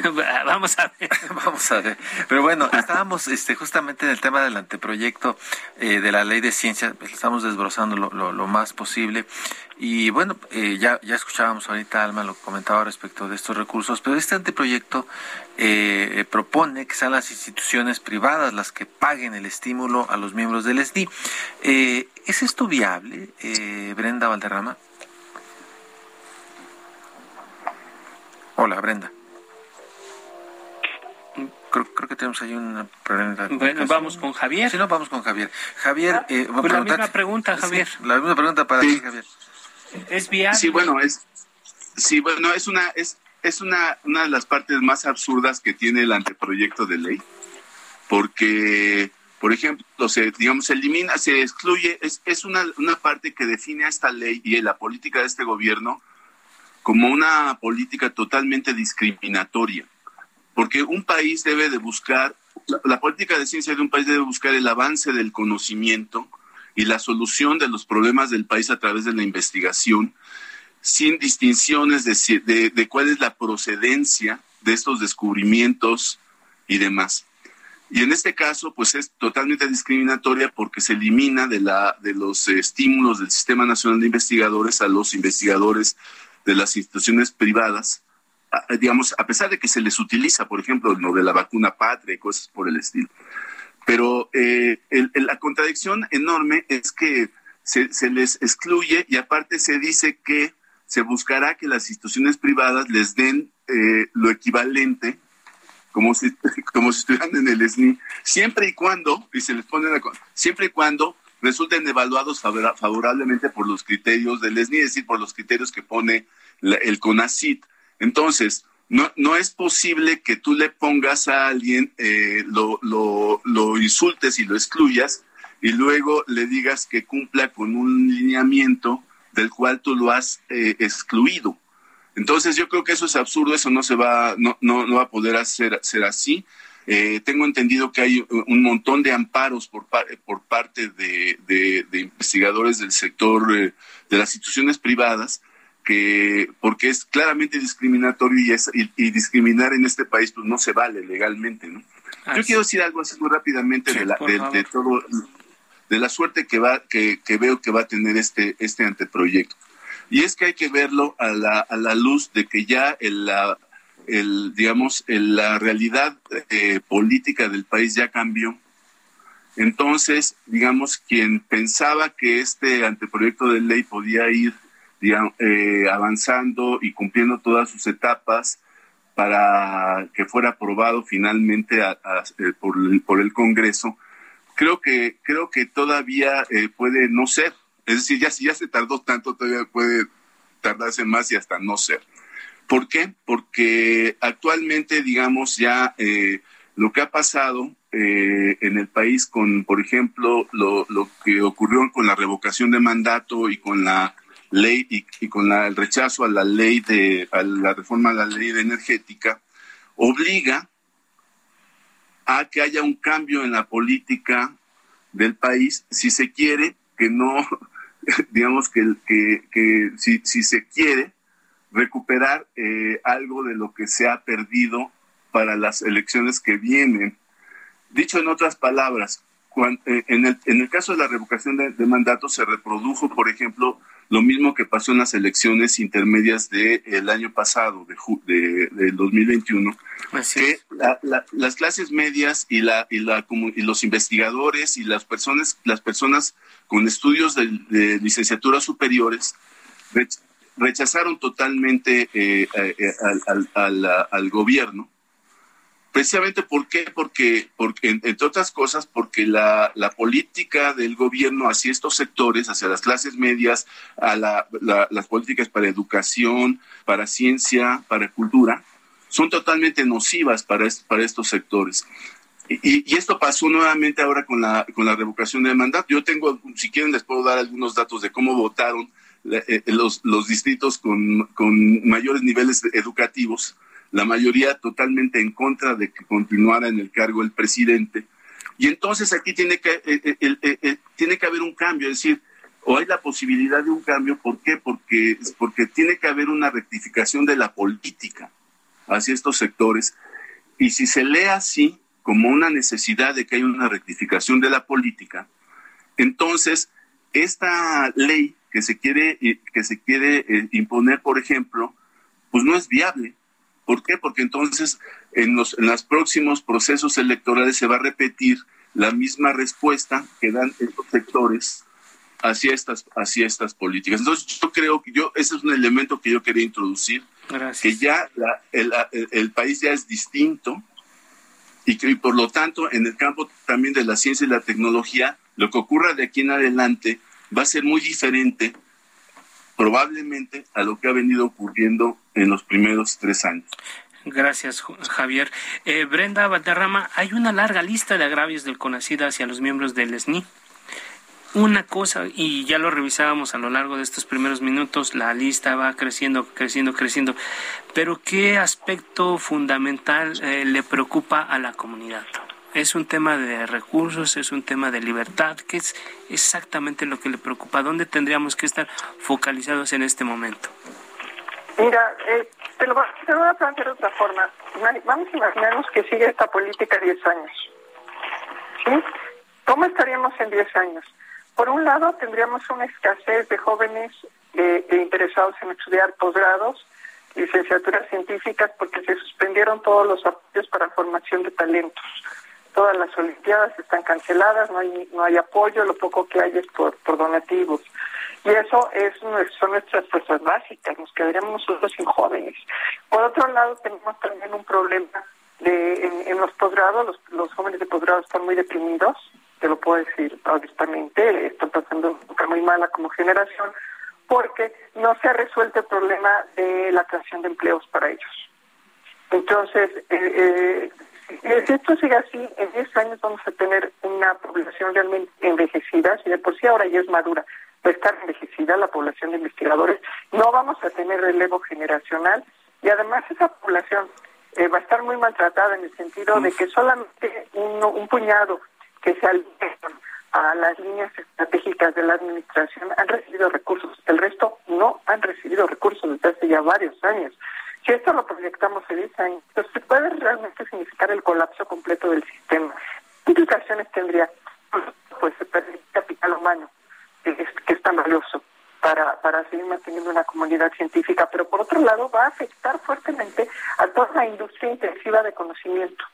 [laughs] Vamos a ver. [laughs] Vamos a ver. Pero bueno, estábamos este, justamente en el tema del anteproyecto eh, de la ley de ciencia, pues, estamos desbrozando lo, lo, más posible. Y bueno, eh, ya, ya escuchábamos ahorita, Alma lo comentaba respecto de estos recursos, pero este anteproyecto eh, propone que sean las instituciones privadas las que paguen el estímulo a los miembros del SNI. Eh, ¿Es esto viable, eh, Brenda Valderrama? Hola, Brenda. Creo, que tenemos ahí una pregunta. Bueno, vamos con Javier. Sí, no, vamos con Javier. Javier, ah, eh, pues la misma pregunta, Javier. la misma pregunta para ti, Javier. ¿Es viable? Sí, bueno, es, sí, bueno, es una, es, es una, una de las partes más absurdas que tiene el anteproyecto de ley, porque por ejemplo, se, digamos, se elimina, se excluye, es, una parte que define a esta ley y la política de este gobierno como una política totalmente discriminatoria, porque un país debe de buscar, la, política de ciencia de un país debe buscar el avance del conocimiento y la solución de los problemas del país a través de la investigación, sin distinciones de, de, de cuál es la procedencia de estos descubrimientos y demás. Y en este caso, pues es totalmente discriminatoria porque se elimina de, la, de los estímulos del Sistema Nacional de Investigadores a los investigadores de las instituciones privadas digamos, a pesar de que se les utiliza, por ejemplo, lo de la vacuna patria y cosas por el estilo. Pero eh, la contradicción enorme es que se, se, les excluye y aparte se dice que se buscará que las instituciones privadas les den eh, lo equivalente, como si, [laughs] como si estuvieran en el SNI, siempre y cuando, y se les pone la, siempre y cuando resulten evaluados favorablemente por los criterios del SNI, es decir, por los criterios que pone el CONACIT. Entonces, no, no es posible que tú le pongas a alguien, eh, lo, lo, lo insultes y lo excluyas y luego le digas que cumpla con un lineamiento del cual tú lo has eh, excluido. Entonces yo creo que eso es absurdo, eso no se va, no, no, no va a poder hacer, ser así. Eh, tengo entendido que hay un montón de amparos por, por parte de, de, investigadores del sector eh, de las instituciones privadas, que porque es claramente discriminatorio y, es, y, discriminar en este país pues no se vale legalmente. ¿no? Yo quiero decir algo así muy rápidamente de, la, de, todo de la suerte que va que, que, veo que va a tener este este anteproyecto y es que hay que verlo a la, a la luz de que ya el, la, digamos la realidad eh, política del país ya cambió entonces digamos quien pensaba que este anteproyecto de ley podía ir eh, avanzando y cumpliendo todas sus etapas para que fuera aprobado finalmente a, eh, por, el Congreso creo que creo que todavía puede no ser. Es decir, ya si ya se tardó tanto, todavía puede tardarse más y hasta no ser. ¿Por qué? Porque actualmente, digamos, ya eh, lo que ha pasado eh, en el país con, por ejemplo, lo, lo, que ocurrió con la revocación de mandato y con la ley y, y con la, el rechazo a la ley de, a la reforma a la ley de energética, obliga a que haya un cambio en la política del país si se quiere que no, [laughs] digamos que, que, si, si, se quiere recuperar eh, algo de lo que se ha perdido para las elecciones que vienen. Dicho en otras palabras, eh, en, el, en el caso de la revocación de, de mandato se reprodujo, por ejemplo, lo mismo que pasó en las elecciones intermedias del el año pasado, de, del 2021, que las clases medias y, la, y, la, y los investigadores y las personas, las personas con estudios de, licenciaturas superiores rechazaron totalmente eh, eh, al, al, al gobierno Precisamente ¿por qué? Porque, porque entre otras cosas, porque la, la, política del gobierno hacia estos sectores, hacia las clases medias, a la, las políticas para educación, para ciencia, para cultura, son totalmente nocivas para, estos sectores. Y, y, esto pasó nuevamente ahora con la, con la revocación del mandato. Yo tengo, si quieren, les puedo dar algunos datos de cómo votaron eh, los, los distritos con mayores niveles educativos la mayoría totalmente en contra de que continuara en el cargo el presidente. Y entonces aquí tiene que, eh, eh, eh, tiene que haber un cambio, es decir, o hay la posibilidad de un cambio, ¿por qué? Porque, porque tiene que haber una rectificación de la política hacia estos sectores. Y si se lee así, como una necesidad de que haya una rectificación de la política, entonces esta ley que se quiere, que se quiere imponer, por ejemplo, pues no es viable ¿Por qué? Porque entonces en los, en los próximos procesos electorales se va a repetir la misma respuesta que dan estos sectores hacia estas, hacia estas políticas. Entonces yo creo que yo, ese es un elemento que yo quería introducir, que ya la, el, el, país ya es distinto y que por lo tanto en el campo también de la ciencia y la tecnología, lo que ocurra de aquí en adelante va a ser muy diferente probablemente a lo que ha venido ocurriendo en los primeros tres años. Gracias, Javier. Eh, Brenda Valderrama, hay una larga lista de agravios del CONACID hacia los miembros del SNI. Una cosa, y ya lo revisábamos a lo largo de estos primeros minutos, la lista va creciendo, creciendo, creciendo. Pero ¿qué aspecto fundamental eh, le preocupa a la comunidad? Es un tema de recursos, es un tema de libertad, que es exactamente lo que le preocupa. ¿Dónde tendríamos que estar focalizados en este momento? Mira, eh, te, lo, te, voy a plantear de otra forma. Vamos a imaginarnos que sigue esta política 10 años. ¿Sí? ¿Cómo estaríamos en 10 años? Por un lado, tendríamos una escasez de jóvenes eh, interesados en estudiar posgrados licenciaturas científicas porque se suspendieron todos los apoyos para formación de talentos. Todas las olimpiadas están canceladas, no hay, no hay apoyo, lo poco que hay es por, donativos. Y eso es son nuestras fuerzas básicas, nos quedaremos nosotros sin jóvenes. Por otro lado, tenemos también un problema de en, los posgrados, los, los jóvenes de posgrado están muy deprimidos, te lo puedo decir honestamente, están pasando una muy mala como generación, porque no se ha resuelto el problema de la creación de empleos para ellos. Entonces, eh, eh, si esto sigue así, en 10 años vamos a tener una población realmente envejecida, si de por sí ahora ya es madura, va a estar envejecida la población de investigadores, no vamos a tener relevo generacional. Y además esa población eh, va a estar muy maltratada en el sentido de que solamente un, un puñado que se alinean a las líneas estratégicas de la administración han recibido recursos, el resto no han recibido recursos desde hace ya varios años. Si esto lo proyectamos en 10 años, pues puede realmente significar el colapso completo del sistema. ¿Qué implicaciones tendría? Pues perder capital humano, que es, que es tan valioso para, para seguir manteniendo una comunidad científica, pero por otro lado va a afectar fuertemente a toda la industria intensiva de conocimiento,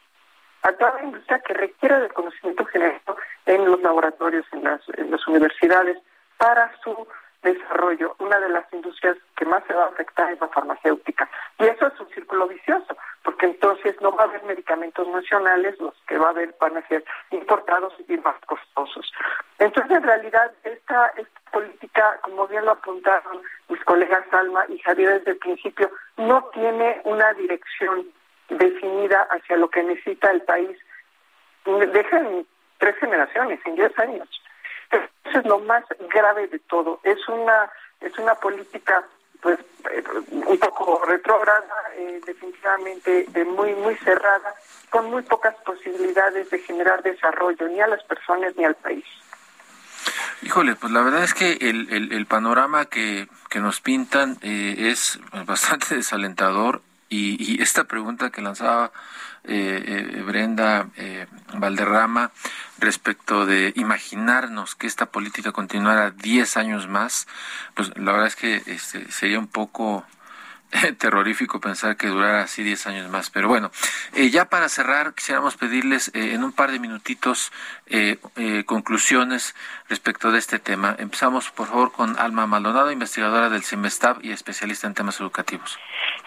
a toda la industria que requiere del conocimiento generado en los laboratorios, en las, en las universidades, para su desarrollo. Una de las industrias que más se va a afectar es la farmacéutica. Y eso es un círculo vicioso, porque entonces no va a haber medicamentos nacionales, los que va a haber van a ser importados y más costosos. Entonces, en realidad, esta, esta política, como bien lo apuntaron mis colegas Alma y Javier desde el principio, no tiene una dirección definida hacia lo que necesita el país. Dejan tres generaciones, en diez años. Eso es lo más grave de todo. Es una es una política pues eh, un poco retrógrada, eh, definitivamente eh, muy muy cerrada, con muy pocas posibilidades de generar desarrollo ni a las personas ni al país. Híjole, pues la verdad es que el, el, panorama que, que nos pintan es bastante desalentador y, y, esta pregunta que lanzaba eh, Brenda eh, Valderrama respecto de imaginarnos que esta política continuara 10 años más, pues la verdad es que este, sería un poco [laughs] terrorífico pensar que durara así 10 años más. Pero bueno, eh, ya para cerrar, quisiéramos pedirles eh, en un par de minutitos eh, conclusiones respecto de este tema. Empezamos, por favor, con Alma Maldonado, investigadora del CIMESTAB y especialista en temas educativos.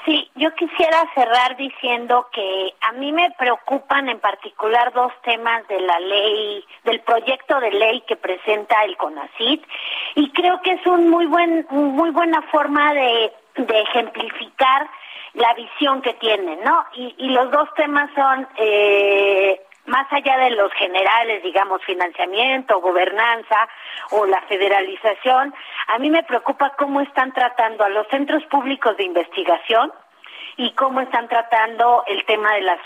Sí, yo quisiera cerrar diciendo que a mí me preocupan en particular dos temas de la ley, del proyecto de ley que presenta el CONACIT y creo que es un muy buen, muy buena forma de de ejemplificar la visión que tienen, ¿no? Y, y los dos temas son, eh, más allá de los generales, digamos, financiamiento, gobernanza o la federalización, a mí me preocupa cómo están tratando a los centros públicos de investigación, y cómo están tratando el tema de las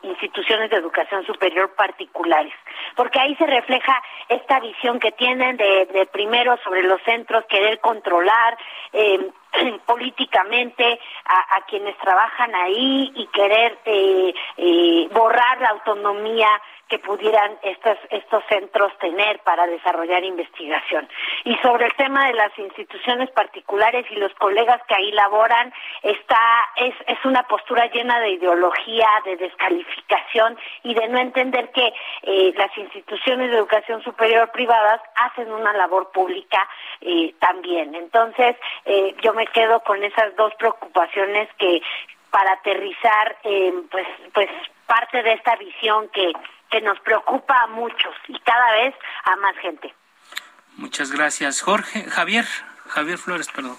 instituciones de educación superior particulares, porque ahí se refleja esta visión que tienen de, primero sobre los centros querer controlar eh, [clears throat] políticamente a, quienes trabajan ahí y querer eh, eh, borrar la autonomía que pudieran estos, estos centros tener para desarrollar investigación. Y sobre el tema de las instituciones particulares y los colegas que ahí laboran, está, es, es una postura llena de ideología, de descalificación y de no entender que eh, las instituciones de educación superior privadas hacen una labor pública eh, también. Entonces, eh, yo me quedo con esas dos preocupaciones que para aterrizar pues pues parte de esta visión que que nos preocupa a muchos y cada vez a más gente. Muchas gracias, Jorge. Javier, Javier Flores, perdón.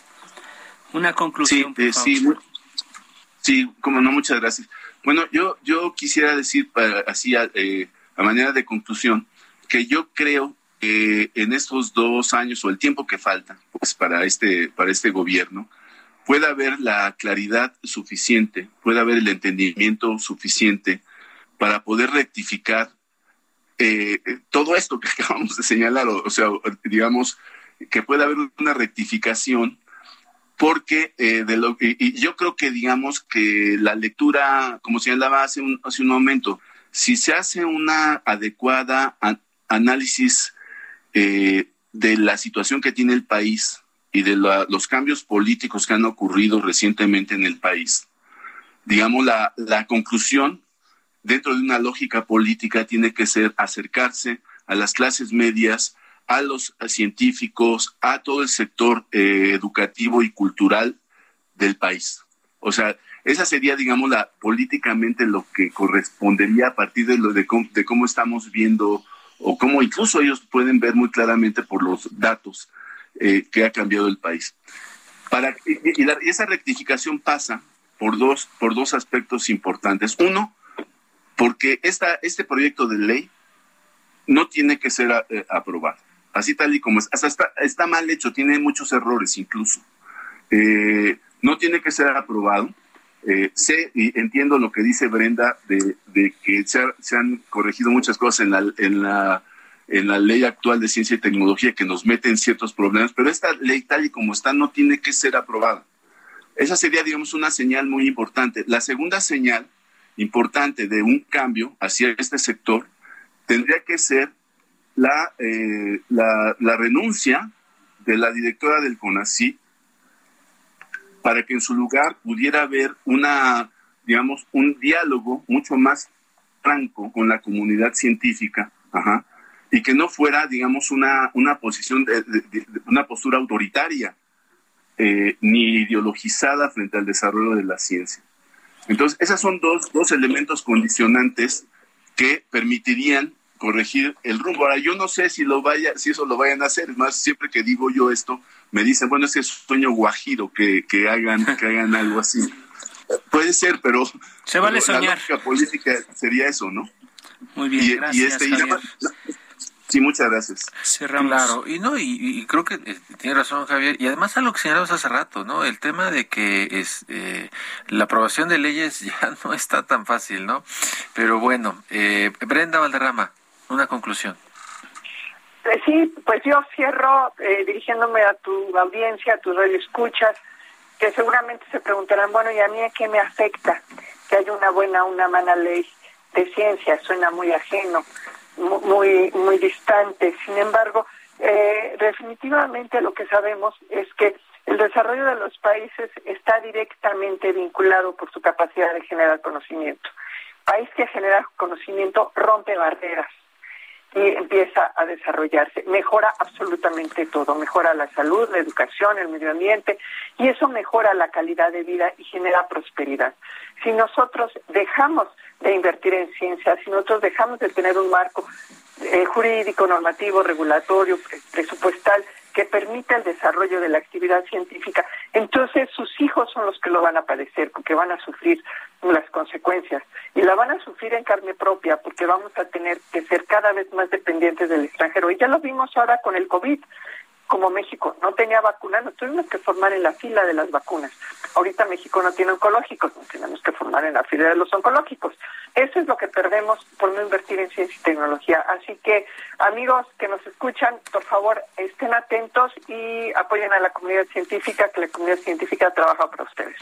Una conclusión. Sí, eh, sí, sí, como no, muchas gracias. Bueno, yo, yo quisiera decir para, así eh, a manera de conclusión que yo creo que en estos dos años o el tiempo que falta pues para este para este gobierno pueda haber la claridad suficiente, puede haber el entendimiento suficiente para poder rectificar eh, todo esto que [laughs] acabamos de señalar, o, sea, digamos, que pueda haber una rectificación, porque eh, de lo, y, yo creo que, digamos, que la lectura, como señalaba hace un, hace un momento, si se hace una adecuada análisis eh, de la situación que tiene el país y de los cambios políticos que han ocurrido recientemente en el país, digamos, la, la conclusión dentro de una lógica política tiene que ser acercarse a las clases medias, a los científicos, a todo el sector eh, educativo y cultural del país. O sea, esa sería, digamos, la, políticamente lo que correspondería a partir de, lo de, cómo, estamos viendo o cómo incluso ellos pueden ver muy claramente por los datos eh, que ha cambiado el país. Para, y, esa rectificación pasa por dos, por dos aspectos importantes. Uno, porque esta, este proyecto de ley no tiene que ser eh, aprobado, así tal y como es. Hasta está, está mal hecho, tiene muchos errores incluso. Eh, no tiene que ser aprobado. Eh, sé y entiendo lo que dice Brenda de, que se, han corregido muchas cosas en la, en, la, en la ley actual de ciencia y tecnología que nos meten ciertos problemas, pero esta ley tal y como está no tiene que ser aprobada. Esa sería, digamos, una señal muy importante. La segunda señal importante de un cambio hacia este sector tendría que ser la, eh, la, la renuncia de la directora del CONACYT para que en su lugar pudiera haber una, digamos, un diálogo mucho más franco con la comunidad científica, y que no fuera, digamos, una, una posición, de, una postura autoritaria, eh, ni ideologizada frente al desarrollo de la ciencia. Entonces, esos son dos, dos elementos condicionantes que permitirían corregir el rumbo. Ahora, yo no sé si lo vaya, si eso lo vayan a hacer, es más, siempre que digo yo esto, me dicen, bueno, es que es sueño guajiro que, que hagan, que hagan algo así. Puede ser, pero se vale soñar. La política sería eso, ¿no? Muy bien, gracias. Este, sí, muchas gracias. Cerramos. Claro, y no, y, creo que eh, tiene razón Javier, y además a lo que señalamos hace rato, ¿no? El tema de que es eh, la aprobación de leyes [laughs] ya no está tan fácil, ¿no? Pero bueno, eh, Brenda Valderrama, una conclusión. Eh, sí, pues yo cierro eh, dirigiéndome a tu audiencia, a tus escuchas, que seguramente se preguntarán, bueno, ¿y a mí a qué me afecta que haya una buena o una mala ley de ciencia? Suena muy ajeno, muy, muy distante. Sin embargo, eh, definitivamente lo que sabemos es que el desarrollo de los países está directamente vinculado por su capacidad de generar conocimiento. País que genera conocimiento rompe barreras y empieza a desarrollarse. Mejora absolutamente todo, mejora la salud, la educación, el medio ambiente y eso mejora la calidad de vida y genera prosperidad. Si nosotros dejamos de invertir en ciencia, si nosotros dejamos de tener un marco eh, jurídico, normativo, regulatorio, presupuestal que permita el desarrollo de la actividad científica, entonces sus hijos son los que lo van a padecer, porque van a sufrir las consecuencias. Y la van a sufrir en carne propia, porque vamos a tener que ser cada vez más dependientes del extranjero. Y ya lo vimos ahora con el COVID como México no tenía vacuna, nos tuvimos que formar en la fila de las vacunas. Ahorita México no tiene oncológicos, nos tenemos que formar en la fila de los oncológicos. Eso es lo que perdemos por no invertir en ciencia y tecnología. Así que, amigos que nos escuchan, por favor, estén atentos y apoyen a la comunidad científica, que la comunidad científica trabaja para ustedes.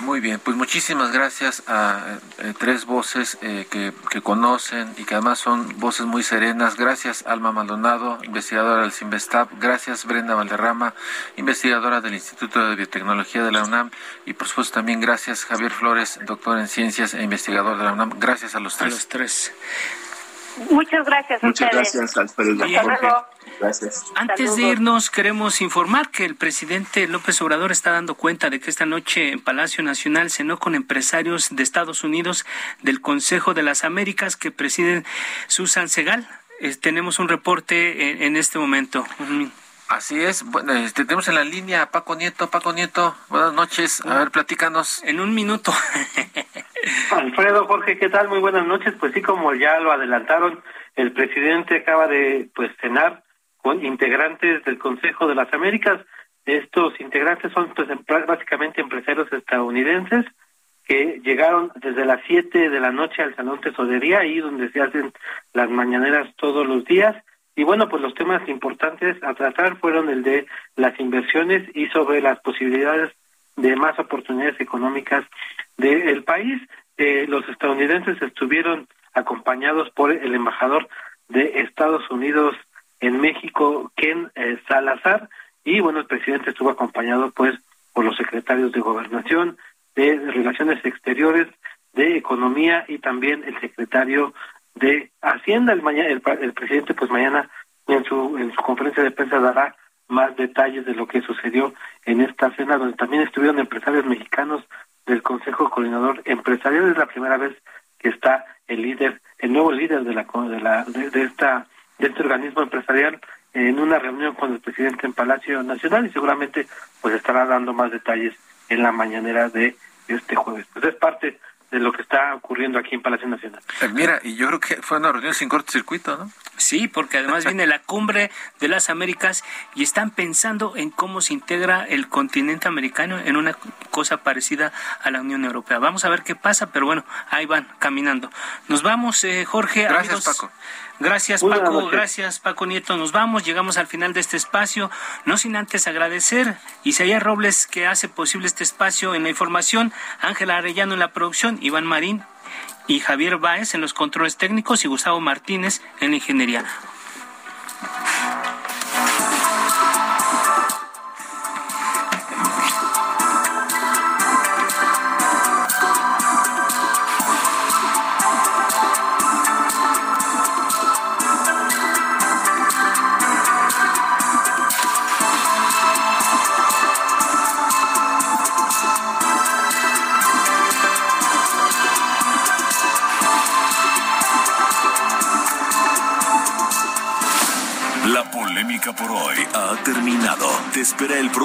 Muy bien, pues muchísimas gracias a eh, tres voces eh, que, que, conocen y que además son voces muy serenas. Gracias, Alma Maldonado, investigadora del CIMBESTAP. Gracias, Brenda Valderrama, investigadora del Instituto de Biotecnología de la UNAM. Y por supuesto también gracias, Javier Flores, doctor en ciencias e investigador de la UNAM. Gracias a los tres. A los tres. Muchas gracias. Muchas gracias, Alfredo. Antes de irnos, queremos informar que el presidente López Obrador está dando cuenta de que esta noche en Palacio Nacional cenó con empresarios de Estados Unidos del Consejo de las Américas que presiden Susan Segal. Eh, tenemos un reporte en, este momento. Así es. Bueno, este, tenemos en la línea a Paco Nieto. Paco Nieto, buenas noches. A ver, platícanos. En un minuto. [laughs] Alfredo, Jorge, ¿qué tal? Muy buenas noches. Pues sí, como ya lo adelantaron, el presidente acaba de pues cenar con integrantes del Consejo de las Américas. Estos integrantes son pues, básicamente empresarios estadounidenses que llegaron desde las 7 de la noche al Salón Tesorería, ahí donde se hacen las mañaneras todos los días. Y bueno, pues los temas importantes a tratar fueron el de las inversiones y sobre las posibilidades de más oportunidades económicas del país. Eh, los estadounidenses estuvieron acompañados por el embajador de Estados Unidos en México, Ken eh, Salazar, y bueno, el presidente estuvo acompañado pues por los secretarios de gobernación, de relaciones exteriores, de economía y también el secretario de Hacienda. El, mañana, el, presidente pues mañana en su, en su conferencia de prensa dará más detalles de lo que sucedió en esta cena, donde también estuvieron empresarios mexicanos del Consejo Coordinador Empresarial. Es la primera vez que está el líder, el nuevo líder de la de la de, esta de este organismo empresarial en una reunión con el presidente en Palacio Nacional y seguramente pues estará dando más detalles en la mañanera de este jueves. Pues es parte de lo que está ocurriendo aquí en Palacio Nacional. Eh, mira, y yo creo que fue una reunión sin cortocircuito, ¿no? Sí, porque además [laughs] viene la cumbre de las Américas y están pensando en cómo se integra el continente americano en una cosa parecida a la Unión Europea. Vamos a ver qué pasa, pero bueno, ahí van caminando. Nos vamos, eh, Jorge. Gracias, Paco. Gracias Paco, gracias Paco Nieto. Nos vamos, llegamos al final de este espacio. No sin antes agradecer Isaías Robles que hace posible este espacio en la información, Ángela Arellano en la producción, Iván Marín y Javier Báez en los controles técnicos y Gustavo Martínez en la ingeniería.